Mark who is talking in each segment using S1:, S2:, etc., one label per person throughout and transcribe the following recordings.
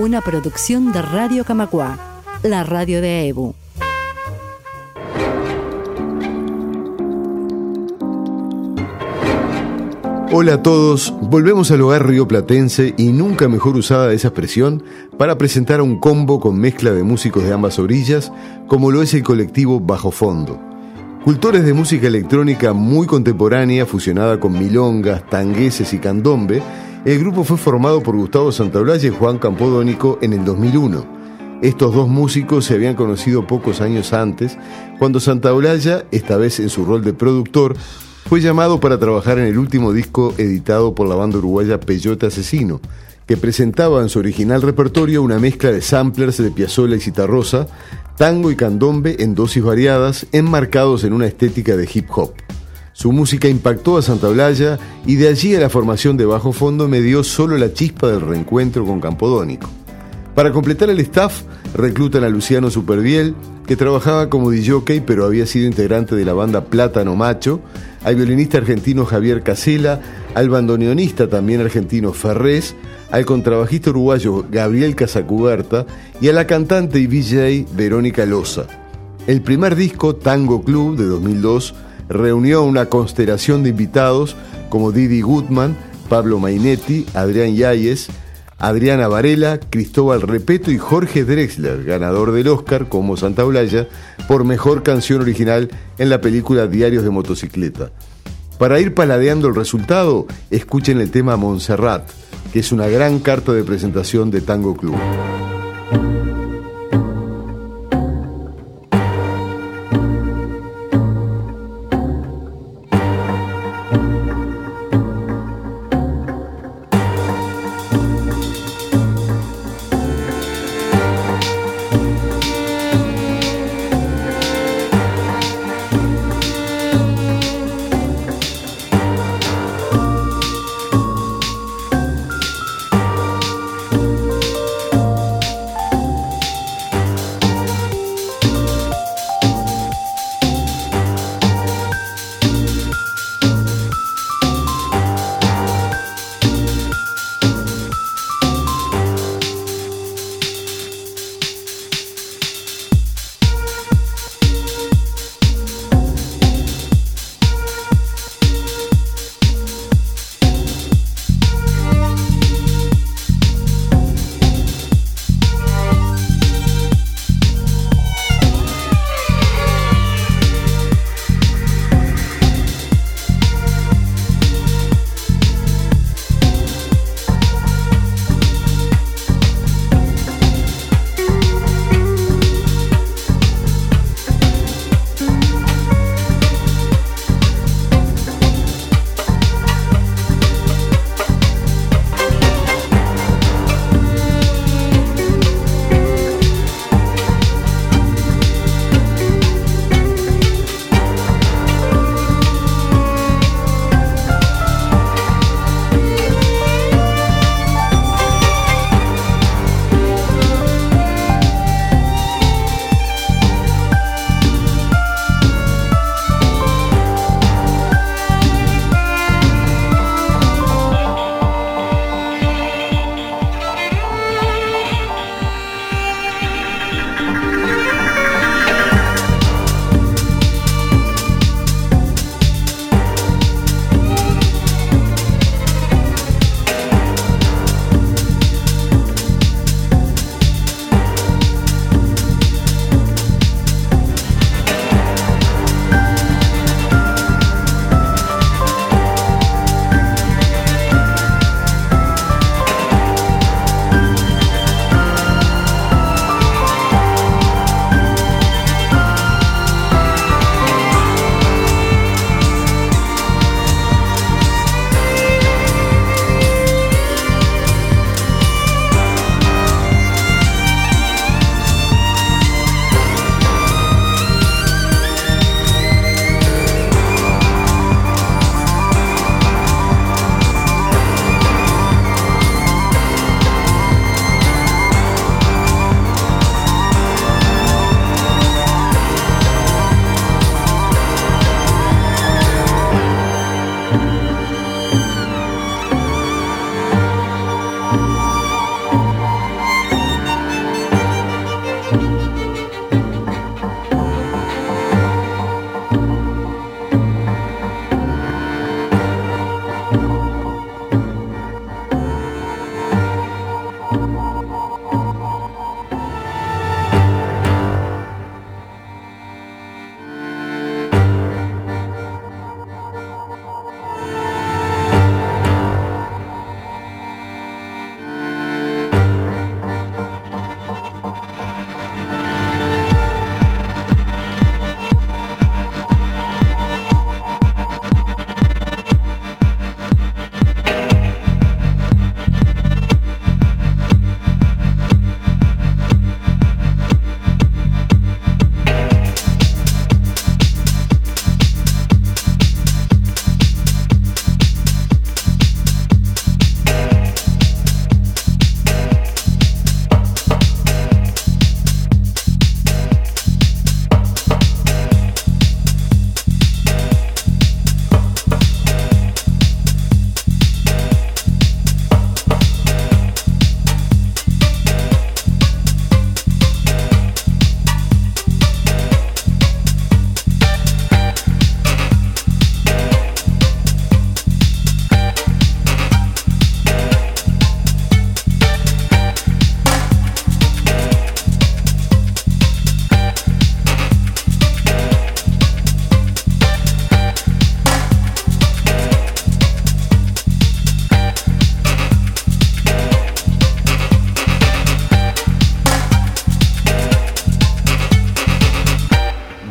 S1: Una producción de Radio Camacua, la radio de EBU.
S2: Hola a todos, volvemos al hogar rioplatense y nunca mejor usada esa expresión para presentar a un combo con mezcla de músicos de ambas orillas, como lo es el colectivo Bajo Fondo. Cultores de música electrónica muy contemporánea, fusionada con milongas, tangueses y candombe, el grupo fue formado por Gustavo Santaolalla y Juan Campodónico en el 2001. Estos dos músicos se habían conocido pocos años antes, cuando Santaolalla, esta vez en su rol de productor, fue llamado para trabajar en el último disco editado por la banda uruguaya Peyote Asesino, que presentaba en su original repertorio una mezcla de samplers de Piazzolla y Citarrosa, tango y candombe en dosis variadas, enmarcados en una estética de hip hop. Su música impactó a Santa Blaya y de allí a la formación de Bajo Fondo me dio solo la chispa del reencuentro con Campodónico. Para completar el staff, reclutan a Luciano Superviel, que trabajaba como DJ pero había sido integrante de la banda Plátano Macho, al violinista argentino Javier Casela, al bandoneonista también argentino Ferrés, al contrabajista uruguayo Gabriel Casacuberta y a la cantante y DJ Verónica Loza. El primer disco, Tango Club, de 2002, reunió una constelación de invitados como Didi Gutman, Pablo Mainetti, Adrián Yáñez, Adriana Varela, Cristóbal Repeto y Jorge Drexler, ganador del Oscar como Santa Blaya por mejor canción original en la película Diarios de Motocicleta. Para ir paladeando el resultado, escuchen el tema Montserrat, que es una gran carta de presentación de Tango Club.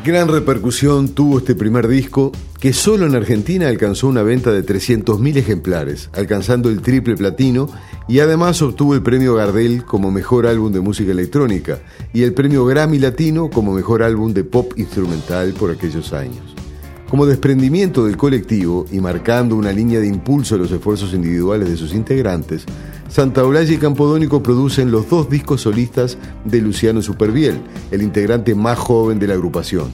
S2: Gran repercusión tuvo este primer disco, que solo en Argentina alcanzó una venta de 300.000 ejemplares, alcanzando el triple platino y además obtuvo el premio Gardel como mejor álbum de música electrónica y el premio Grammy Latino como mejor álbum de pop instrumental por aquellos años. Como desprendimiento del colectivo y marcando una línea de impulso a los esfuerzos individuales de sus integrantes, Santa Olalla y Campodónico producen los dos discos solistas de Luciano Superviel, el integrante más joven de la agrupación.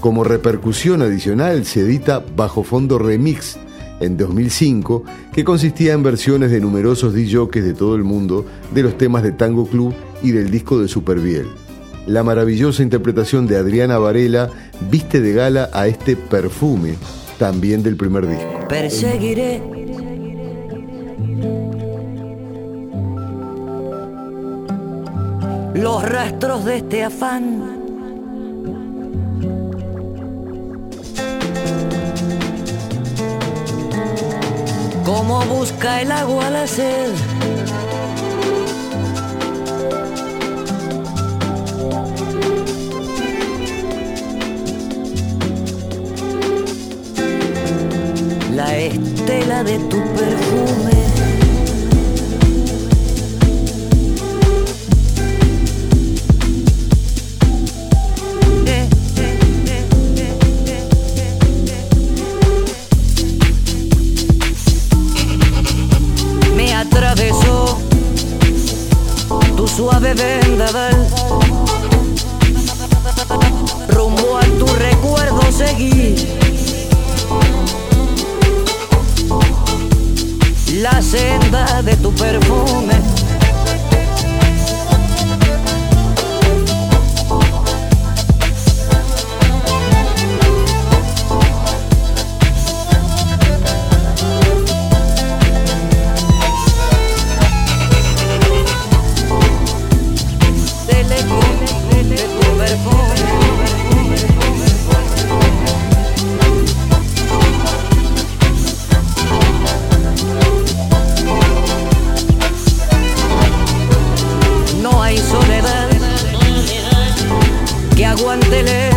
S2: Como repercusión adicional se edita Bajo Fondo Remix en 2005, que consistía en versiones de numerosos DJs de todo el mundo de los temas de Tango Club y del disco de Superviel. La maravillosa interpretación de Adriana Varela viste de gala a este perfume, también del primer disco.
S3: Los rastros de este afán. Como busca el agua la sed. La estela de tu perfume. aguántele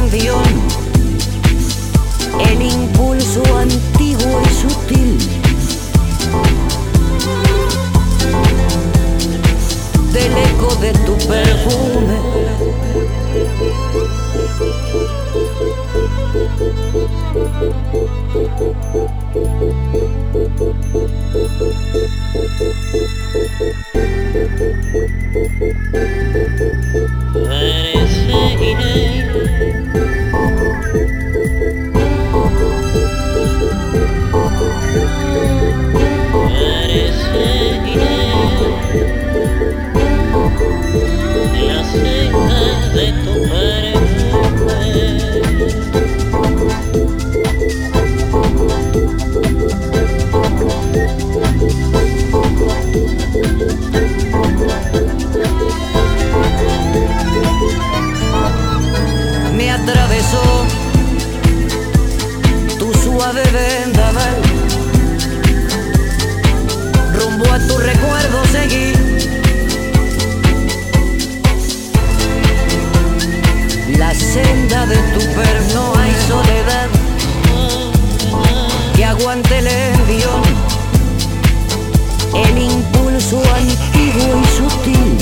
S3: el impulso antiguo y sutil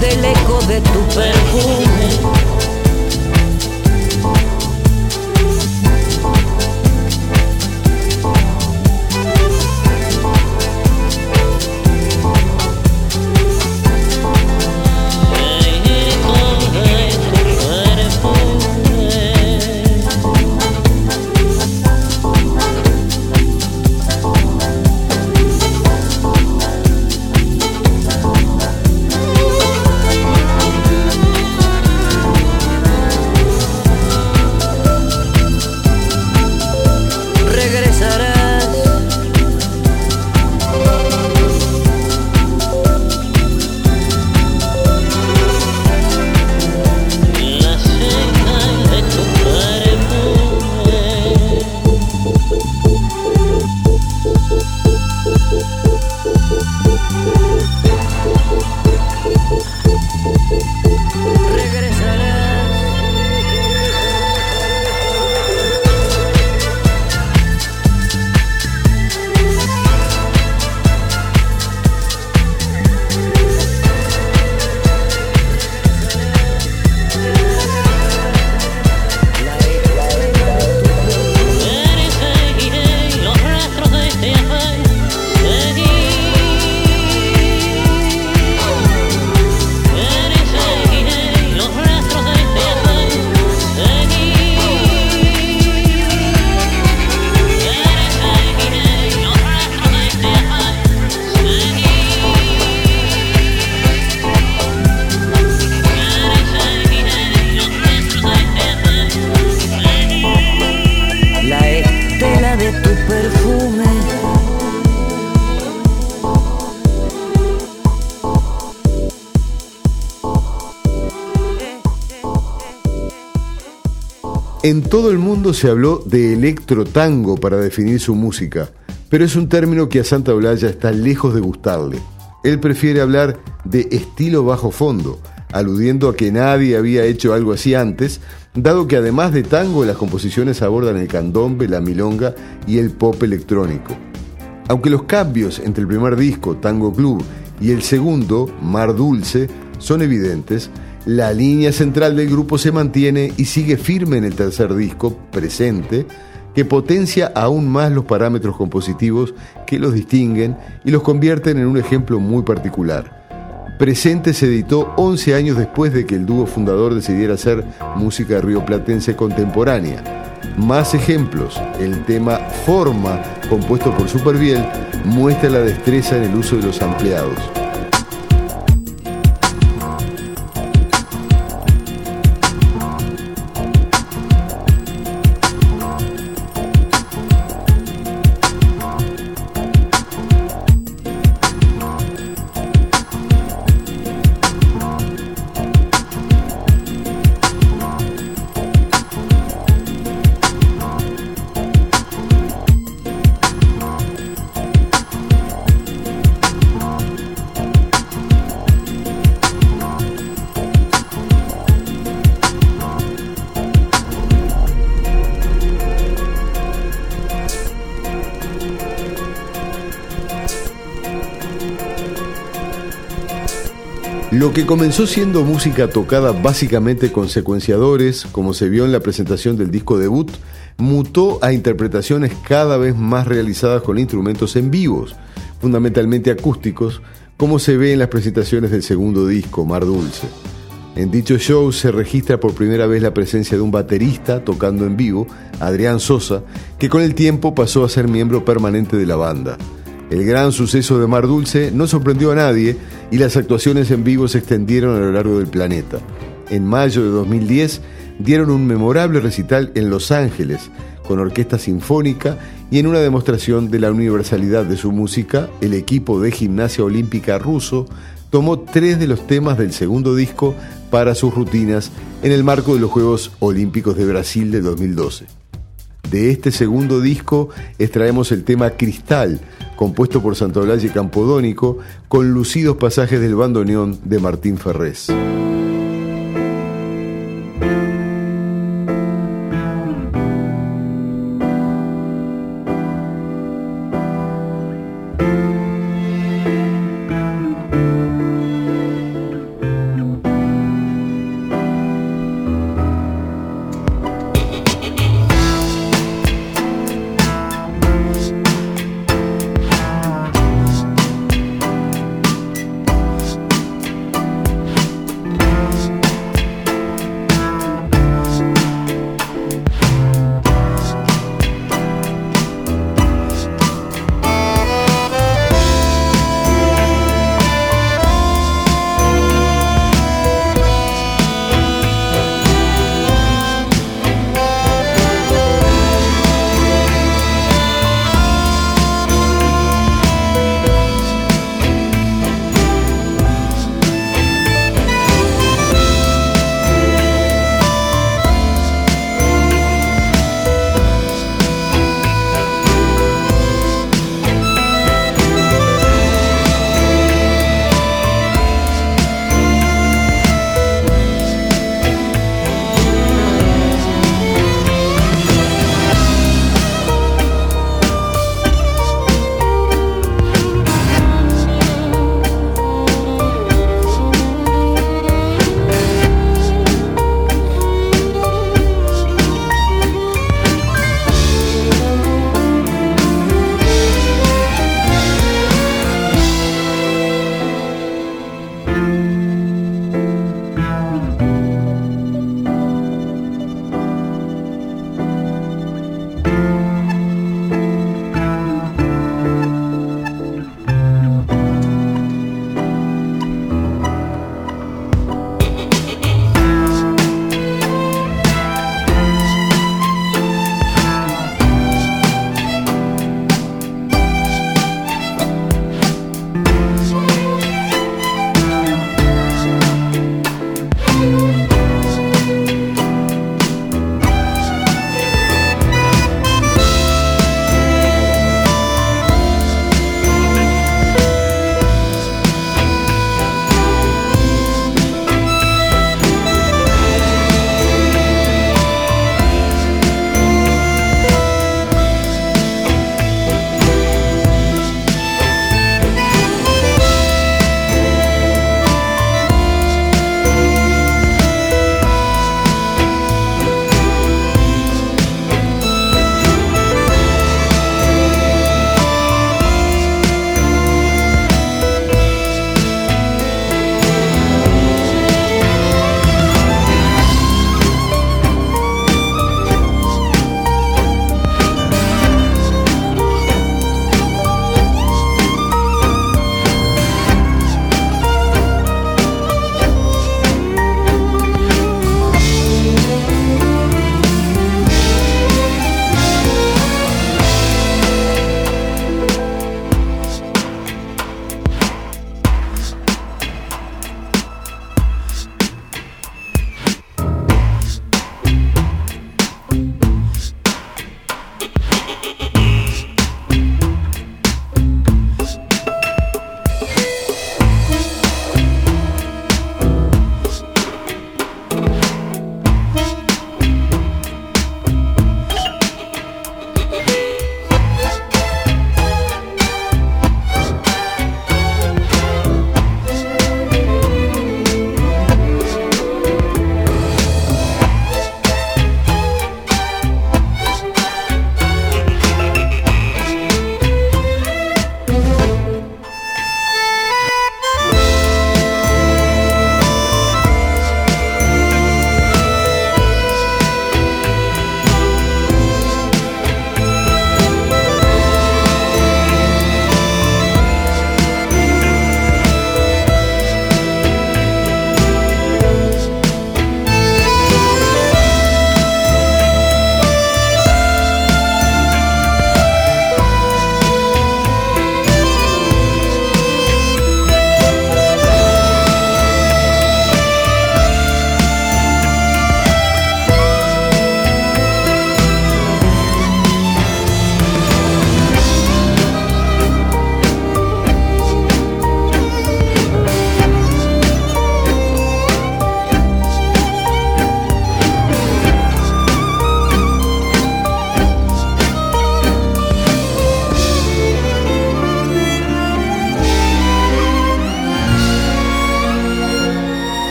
S3: del eco de tu perfume.
S2: En todo el mundo se habló de electro tango para definir su música, pero es un término que a Santa Olalla está lejos de gustarle. Él prefiere hablar de estilo bajo fondo, aludiendo a que nadie había hecho algo así antes, dado que además de tango las composiciones abordan el candombe, la milonga y el pop electrónico. Aunque los cambios entre el primer disco, Tango Club, y el segundo, Mar Dulce, son evidentes, la línea central del grupo se mantiene y sigue firme en el tercer disco, presente, que potencia aún más los parámetros compositivos que los distinguen y los convierten en un ejemplo muy particular. Presente se editó 11 años después de que el dúo fundador decidiera hacer música rioplatense contemporánea. Más ejemplos, el tema Forma, compuesto por Superbiel, muestra la destreza en el uso de los ampliados. Comenzó siendo música tocada básicamente con secuenciadores, como se vio en la presentación del disco debut, mutó a interpretaciones cada vez más realizadas con instrumentos en vivos, fundamentalmente acústicos, como se ve en las presentaciones del segundo disco, Mar Dulce. En dicho show se registra por primera vez la presencia de un baterista tocando en vivo, Adrián Sosa, que con el tiempo pasó a ser miembro permanente de la banda. El gran suceso de Mar Dulce no sorprendió a nadie y las actuaciones en vivo se extendieron a lo largo del planeta. En mayo de 2010 dieron un memorable recital en Los Ángeles con orquesta sinfónica y en una demostración de la universalidad de su música, el equipo de gimnasia olímpica ruso tomó tres de los temas del segundo disco para sus rutinas en el marco de los Juegos Olímpicos de Brasil de 2012. De este segundo disco extraemos el tema Cristal, compuesto por Santolaya y Campodónico, con lucidos pasajes del bandoneón de Martín Ferrés.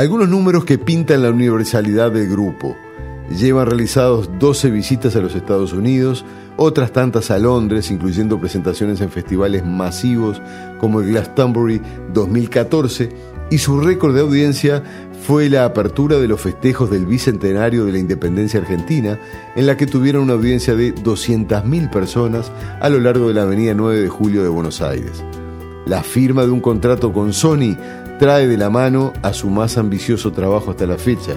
S4: Algunos números que pintan la universalidad del grupo. Llevan realizados 12 visitas a los Estados Unidos, otras tantas a Londres, incluyendo presentaciones en festivales masivos como el Glastonbury 2014, y su récord de audiencia fue la apertura de los festejos del bicentenario de la independencia argentina, en la que tuvieron una audiencia de 200.000 personas a lo largo de la avenida 9 de julio de Buenos Aires. La firma de un contrato con Sony trae de la mano a su más ambicioso trabajo hasta la fecha,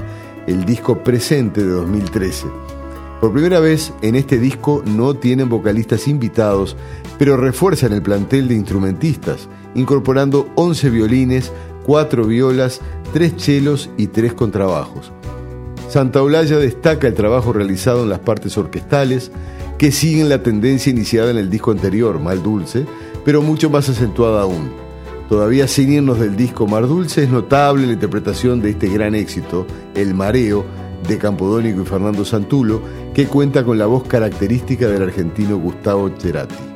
S4: el disco presente de 2013. Por primera vez en este disco no tienen vocalistas invitados, pero refuerzan el plantel de instrumentistas, incorporando 11 violines, 4 violas, 3 chelos y 3 contrabajos. Santa Olaya destaca el trabajo realizado en las partes orquestales, que siguen la tendencia iniciada en el disco anterior, Mal Dulce, pero mucho más acentuada aún. Todavía sin irnos del disco Mar Dulce, es notable la interpretación de este gran éxito, El Mareo, de Campodónico y Fernando Santulo, que cuenta con la voz característica del argentino Gustavo Cerati.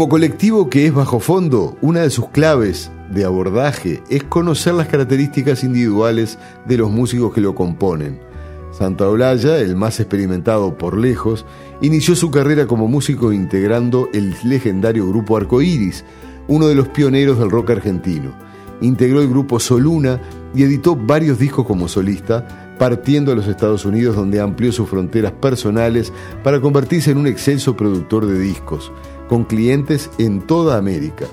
S2: Como colectivo que es bajo fondo, una de sus claves de abordaje es conocer las características individuales de los músicos que lo componen. Santa Olaya, el más experimentado por lejos, inició su carrera como músico integrando el legendario grupo Arcoiris, uno de los pioneros del rock argentino. Integró el grupo Soluna y editó varios discos como solista, partiendo a los Estados Unidos donde amplió sus fronteras personales para convertirse en un excelso productor de discos con clientes en toda América.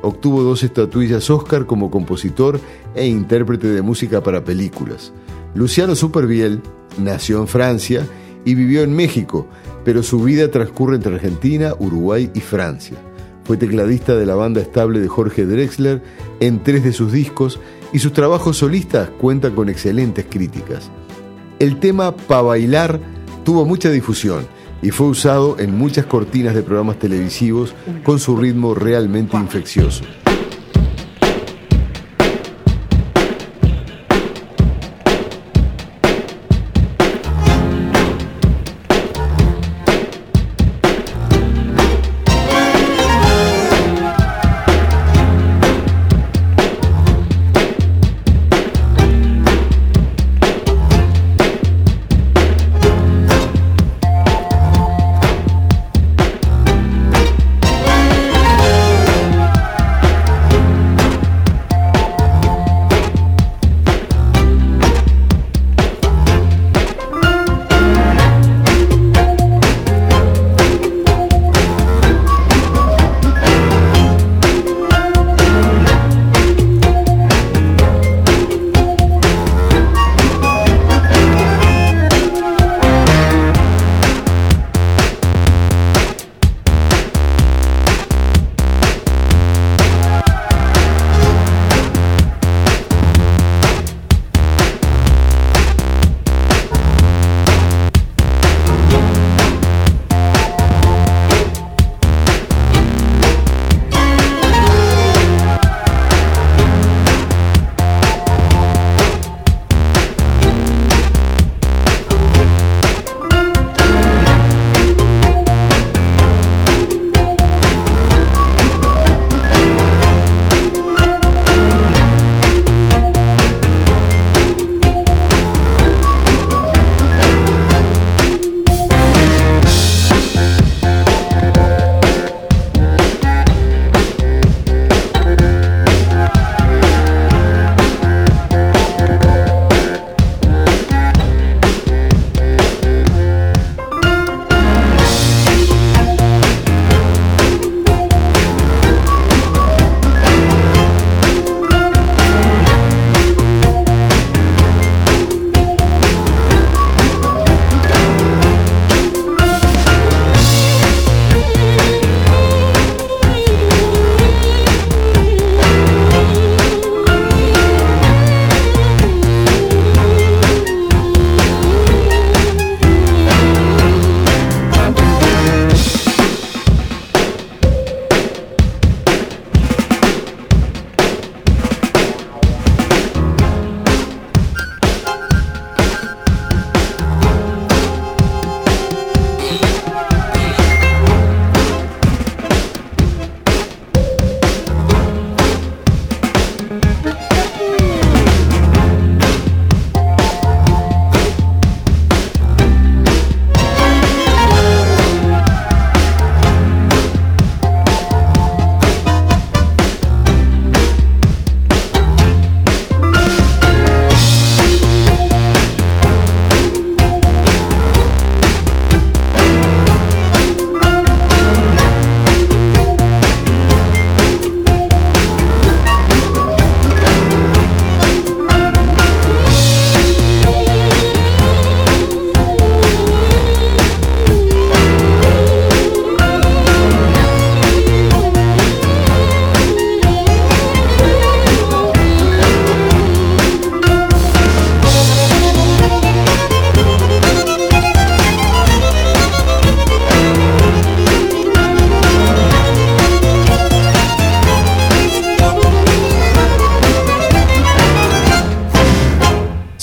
S2: Obtuvo dos estatuillas Oscar como compositor e intérprete de música para películas. Luciano Superbiel nació en Francia y vivió en México, pero su vida transcurre entre Argentina, Uruguay y Francia. Fue tecladista de la banda estable de Jorge Drexler en tres de sus discos y sus trabajos solistas cuentan con excelentes críticas. El tema Pa bailar tuvo mucha difusión y fue usado en muchas cortinas de programas televisivos con su ritmo realmente infeccioso.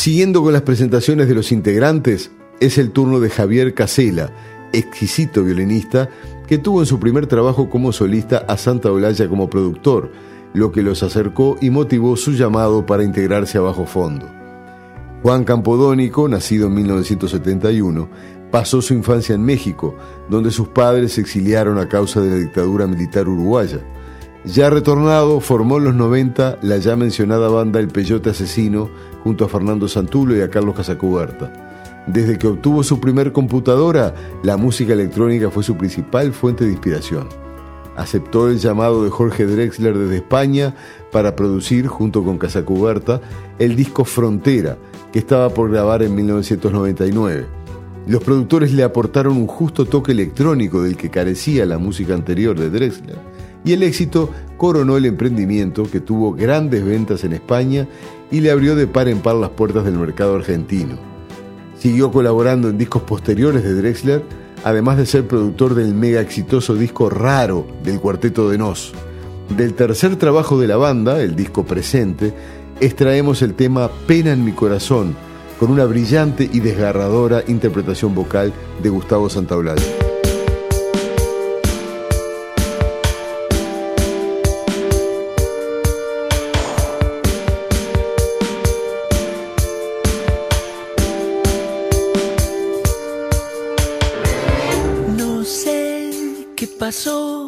S2: Siguiendo con las presentaciones de los integrantes, es el turno de Javier Casela, exquisito violinista, que tuvo en su primer trabajo como solista a Santa Olalla como productor, lo que los acercó y motivó su llamado para integrarse a Bajo Fondo. Juan Campodónico, nacido en 1971, pasó su infancia en México, donde sus padres se exiliaron a causa de la dictadura militar uruguaya. Ya retornado, formó en los 90 la ya mencionada banda El Peyote Asesino junto a Fernando Santulo y a Carlos Casacuberta. Desde que obtuvo su primer computadora, la música electrónica fue su principal fuente de inspiración. Aceptó el llamado de Jorge Drexler desde España para producir, junto con Casacuberta, el disco Frontera, que estaba por grabar en 1999. Los productores le aportaron un justo toque electrónico del que carecía la música anterior de Drexler, y el éxito coronó el emprendimiento que tuvo grandes ventas en España y le abrió de par en par las puertas del mercado argentino. Siguió colaborando en discos posteriores de Drexler, además de ser productor del mega exitoso disco Raro del Cuarteto de Nos. Del tercer trabajo de la banda, el disco presente, extraemos el tema Pena en mi corazón, con una brillante y desgarradora interpretación vocal de Gustavo Santaolalla.
S5: Pasó,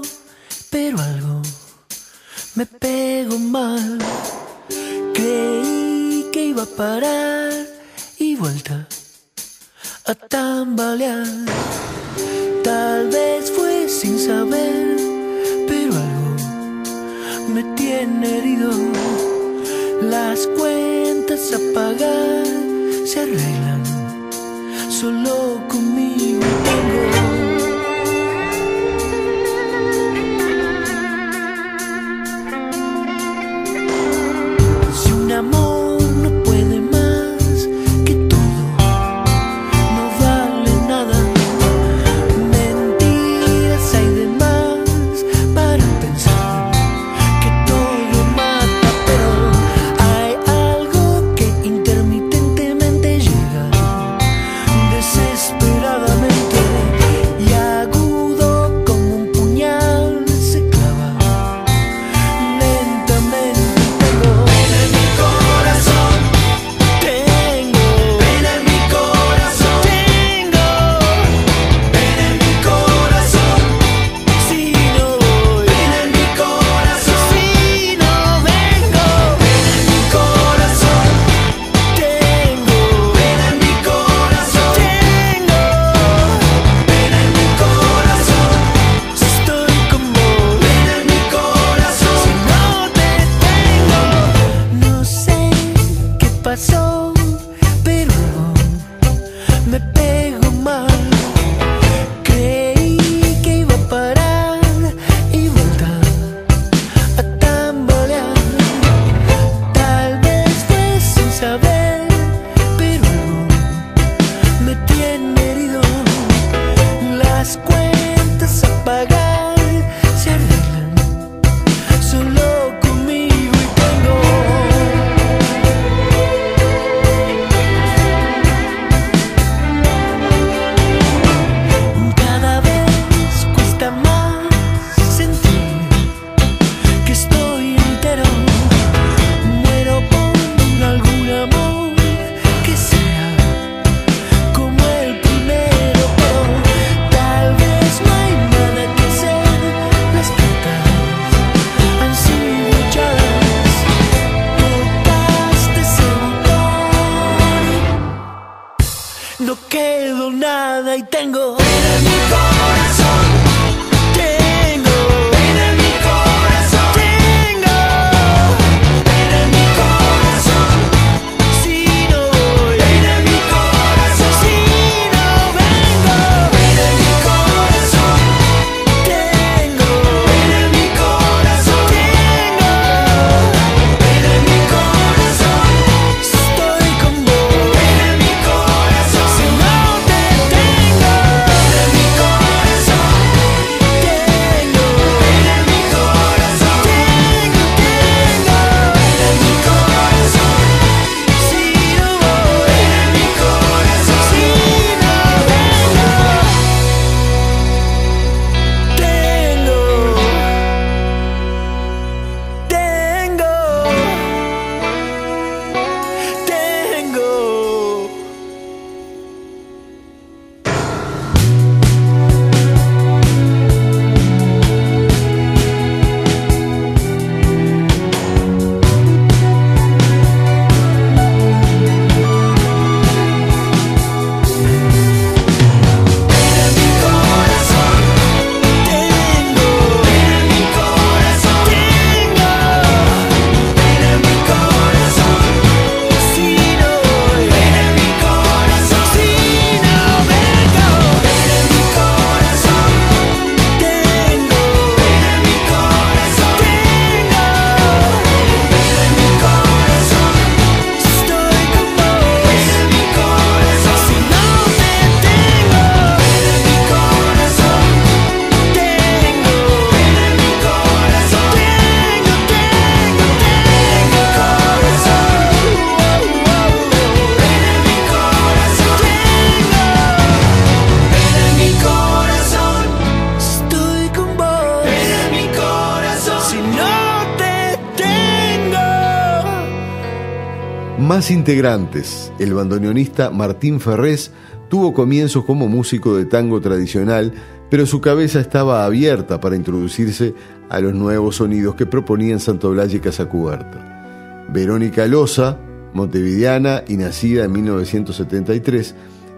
S2: Integrantes, el bandoneonista Martín Ferrés tuvo comienzos como músico de tango tradicional, pero su cabeza estaba abierta para introducirse a los nuevos sonidos que proponían Blay y Casacuberta. Verónica Loza, montevideana y nacida en 1973,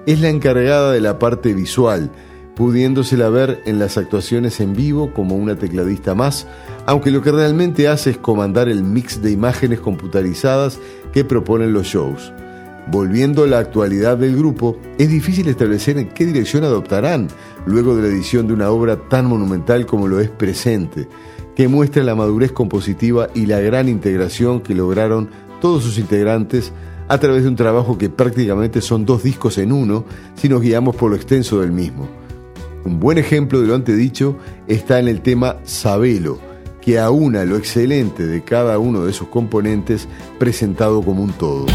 S2: es la encargada de la parte visual, pudiéndosela ver en las actuaciones en vivo como una tecladista más, aunque lo que realmente hace es comandar el mix de imágenes computarizadas que proponen los shows. Volviendo a la actualidad del grupo, es difícil establecer en qué dirección adoptarán luego de la edición de una obra tan monumental como lo es Presente, que muestra la madurez compositiva y la gran integración que lograron todos sus integrantes a través de un trabajo que prácticamente son dos discos en uno si nos guiamos por lo extenso del mismo. Un buen ejemplo de lo antedicho está en el tema Sabelo, que aúna lo excelente de cada uno de sus componentes presentado como un todo.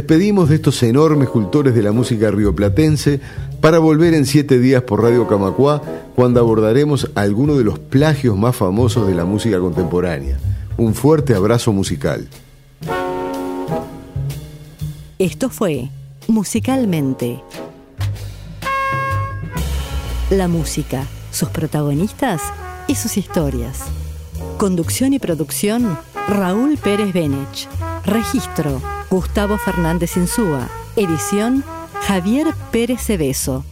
S2: Despedimos de estos enormes cultores de la música rioplatense para volver en siete días por Radio Camacuá cuando abordaremos algunos de los plagios más famosos de la música contemporánea. Un fuerte abrazo musical.
S1: Esto fue Musicalmente. La música, sus protagonistas y sus historias. Conducción y producción, Raúl Pérez Benech. Registro, Gustavo Fernández Insúa. Edición, Javier Pérez Cebeso.